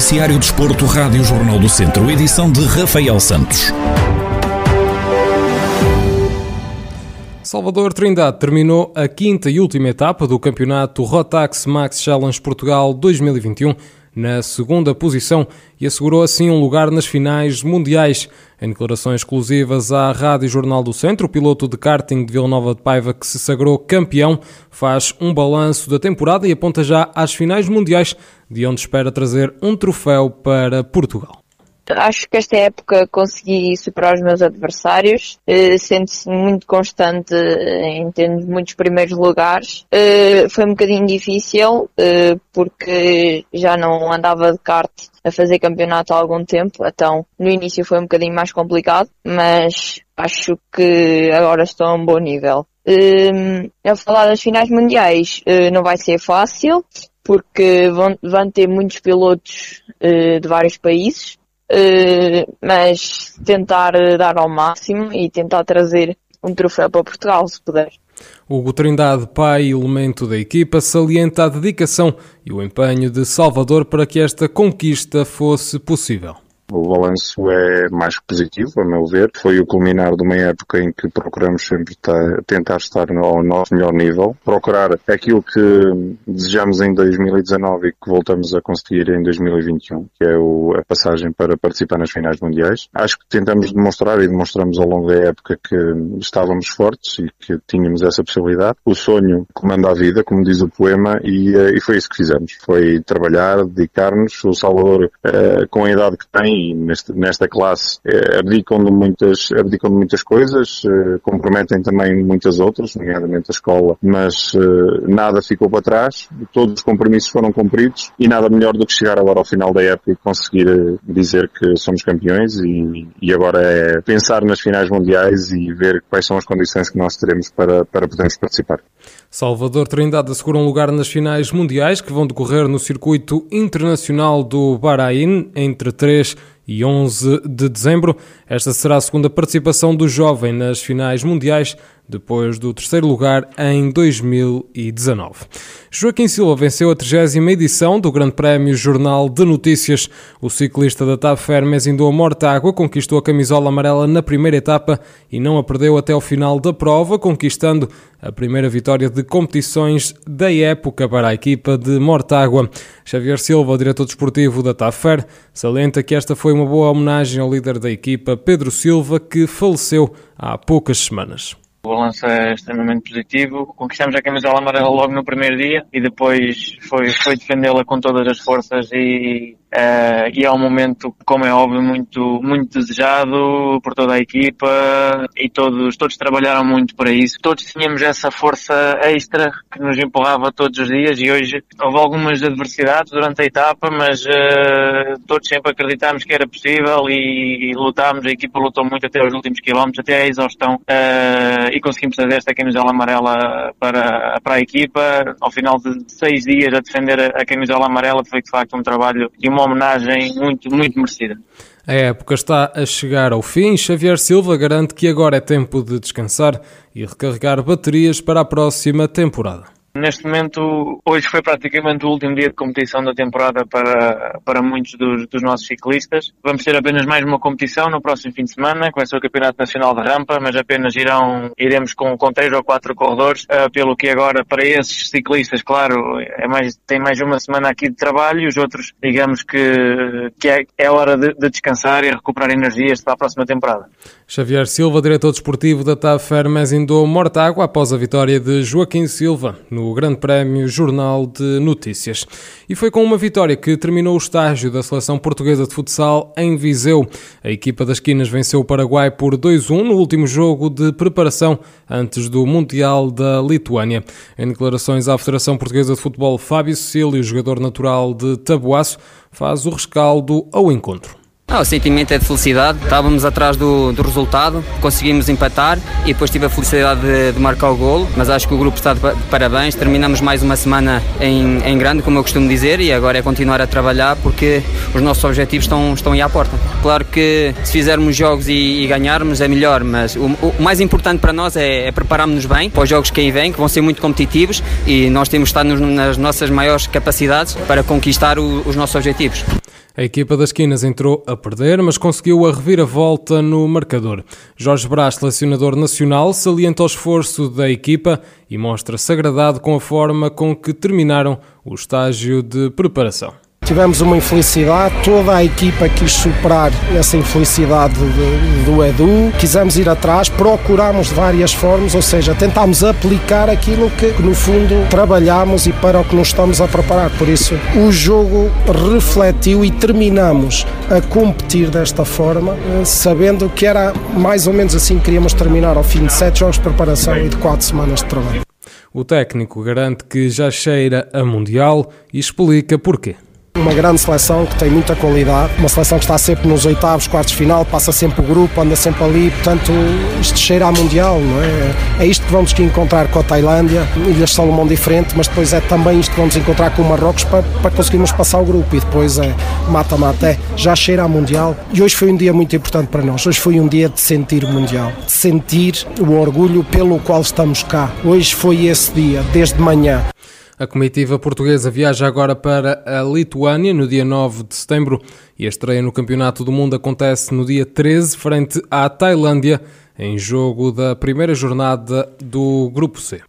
Noticiário Desporto, Rádio Jornal do Centro, edição de Rafael Santos. Salvador Trindade terminou a quinta e última etapa do campeonato Rotax Max Challenge Portugal 2021 na segunda posição e assegurou assim um lugar nas finais mundiais. Em declarações exclusivas à Rádio Jornal do Centro, o piloto de karting de Vila Nova de Paiva, que se sagrou campeão, faz um balanço da temporada e aponta já às finais mundiais, de onde espera trazer um troféu para Portugal. Acho que esta época consegui superar os meus adversários, uh, sendo-se muito constante em de muitos primeiros lugares. Uh, foi um bocadinho difícil, uh, porque já não andava de kart a fazer campeonato há algum tempo, então no início foi um bocadinho mais complicado, mas acho que agora estou a um bom nível. A falar das finais mundiais não vai ser fácil, porque vão, ter muitos pilotos de vários países eh, mas tentar eh, dar ao máximo e tentar trazer um troféu para Portugal, se puder. Hugo Trindade, pai e elemento da equipa, salienta a dedicação e o empenho de Salvador para que esta conquista fosse possível. O balanço é mais positivo, a meu ver. Foi o culminar de uma época em que procuramos sempre tentar estar ao nosso melhor nível, procurar aquilo que desejamos em 2019 e que voltamos a conseguir em 2021, que é a passagem para participar nas finais mundiais. Acho que tentamos demonstrar e demonstramos ao longo da época que estávamos fortes e que tínhamos essa possibilidade. O sonho comanda a vida, como diz o poema, e, eh, e foi isso que fizemos. Foi trabalhar, dedicar-nos. O Salvador, eh, com a idade que tem, e neste, nesta classe eh, abdicam de muitas, abdicam de muitas coisas, eh, comprometem também muitas outras, nomeadamente a escola, mas eh, nada ficou para trás, todos os compromissos foram cumpridos e nada melhor do que chegar agora ao final da época e conseguir dizer que somos campeões e, e agora é pensar nas finais mundiais e ver quais são as condições que nós teremos para, para podermos participar. Salvador Trindade assegura um lugar nas finais mundiais que vão decorrer no circuito internacional do Bahrein entre 3 e 11 de dezembro. Esta será a segunda participação do jovem nas finais mundiais depois do terceiro lugar em 2019. Joaquim Silva venceu a 30 edição do Grande Prémio Jornal de Notícias. O ciclista da TAP Fermes indou a Mortágua, conquistou a camisola amarela na primeira etapa e não a perdeu até o final da prova, conquistando a primeira vitória de competições da época para a equipa de Mortágua. Xavier Silva, diretor desportivo da TAFER, salienta que esta foi uma boa homenagem ao líder da equipa, Pedro Silva, que faleceu há poucas semanas. O balanço é extremamente positivo. Conquistamos a camisola amarela logo no primeiro dia e depois foi, foi defendê-la com todas as forças e Uh, e é um momento, como é óbvio, muito, muito desejado por toda a equipa e todos, todos trabalharam muito para isso. Todos tínhamos essa força extra que nos empurrava todos os dias e hoje houve algumas adversidades durante a etapa, mas uh, todos sempre acreditámos que era possível e, e, lutámos. A equipa lutou muito até os últimos quilómetros, até a exaustão uh, e conseguimos trazer esta camisola amarela para, para a equipa. Ao final de seis dias a defender a, a camisola amarela foi de facto um trabalho e uma uma homenagem muito, muito merecida. A época está a chegar ao fim. Xavier Silva garante que agora é tempo de descansar e recarregar baterias para a próxima temporada. Neste momento, hoje foi praticamente o último dia de competição da temporada para, para muitos dos, dos nossos ciclistas. Vamos ter apenas mais uma competição no próximo fim de semana, com o Campeonato Nacional de Rampa, mas apenas irão, iremos com, com três ou quatro corredores, uh, pelo que agora, para esses ciclistas, claro, é mais, tem mais uma semana aqui de trabalho, e os outros, digamos que, que é, é hora de, de descansar e recuperar energias para a próxima temporada. Xavier Silva, diretor desportivo da TAF Fermes, indou Mortágua após a vitória de Joaquim Silva no Grande Prémio Jornal de Notícias. E foi com uma vitória que terminou o estágio da seleção portuguesa de futsal em Viseu. A equipa das Quinas venceu o Paraguai por 2-1 no último jogo de preparação antes do Mundial da Lituânia. Em declarações à Federação Portuguesa de Futebol, Fábio Cecílio, jogador natural de Tabuaço, faz o rescaldo ao encontro. Ah, o sentimento é de felicidade. Estávamos atrás do, do resultado, conseguimos empatar e depois tive a felicidade de, de marcar o golo. Mas acho que o grupo está de, de parabéns. Terminamos mais uma semana em, em, grande, como eu costumo dizer, e agora é continuar a trabalhar porque os nossos objetivos estão, estão aí à porta. Claro que se fizermos jogos e, e ganharmos é melhor, mas o, o, mais importante para nós é, é prepararmos-nos bem para os jogos que aí vêm, que vão ser muito competitivos e nós temos de estar nos, nas nossas maiores capacidades para conquistar o, os nossos objetivos. A equipa das Quinas entrou a perder, mas conseguiu a reviravolta no marcador. Jorge Brás, selecionador nacional, salienta o esforço da equipa e mostra-se agradado com a forma com que terminaram o estágio de preparação. Tivemos uma infelicidade, toda a equipa quis superar essa infelicidade de, do Edu, quisemos ir atrás, procurámos de várias formas, ou seja, tentámos aplicar aquilo que no fundo trabalhámos e para o que nos estamos a preparar. Por isso, o jogo refletiu e terminamos a competir desta forma, eh, sabendo que era mais ou menos assim que queríamos terminar ao fim de sete jogos de preparação e de quatro semanas de trabalho. O técnico garante que já cheira a Mundial e explica porquê uma grande seleção que tem muita qualidade, uma seleção que está sempre nos oitavos, quartos final, passa sempre o grupo, anda sempre ali, portanto isto cheira a Mundial, não é? É isto que vamos encontrar com a Tailândia, Ilhas Salomão diferente, mas depois é também isto que vamos encontrar com o Marrocos para, para conseguirmos passar o grupo e depois é mata-mata, é, já cheira a Mundial e hoje foi um dia muito importante para nós, hoje foi um dia de sentir o Mundial, de sentir o orgulho pelo qual estamos cá, hoje foi esse dia, desde manhã. A comitiva portuguesa viaja agora para a Lituânia no dia 9 de setembro e a estreia no Campeonato do Mundo acontece no dia 13, frente à Tailândia, em jogo da primeira jornada do Grupo C.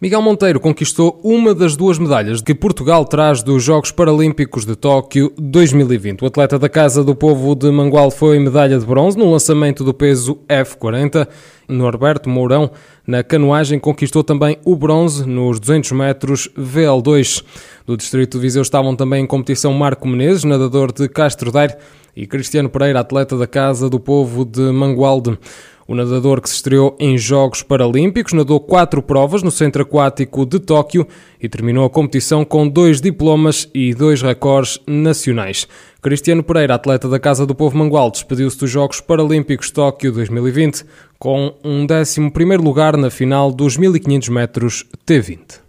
Miguel Monteiro conquistou uma das duas medalhas que Portugal traz dos Jogos Paralímpicos de Tóquio 2020. O atleta da Casa do Povo de Mangual foi medalha de bronze no lançamento do peso F40. Norberto Mourão, na canoagem, conquistou também o bronze nos 200 metros VL2. Do Distrito de Viseu estavam também em competição Marco Menezes, nadador de Castro Daire, e Cristiano Pereira, atleta da Casa do Povo de Mangualde. O nadador que se estreou em Jogos Paralímpicos nadou quatro provas no Centro Aquático de Tóquio e terminou a competição com dois diplomas e dois recordes nacionais. Cristiano Pereira, atleta da Casa do Povo Mangual, despediu-se dos Jogos Paralímpicos Tóquio 2020 com um 11 lugar na final dos 1500 metros T20.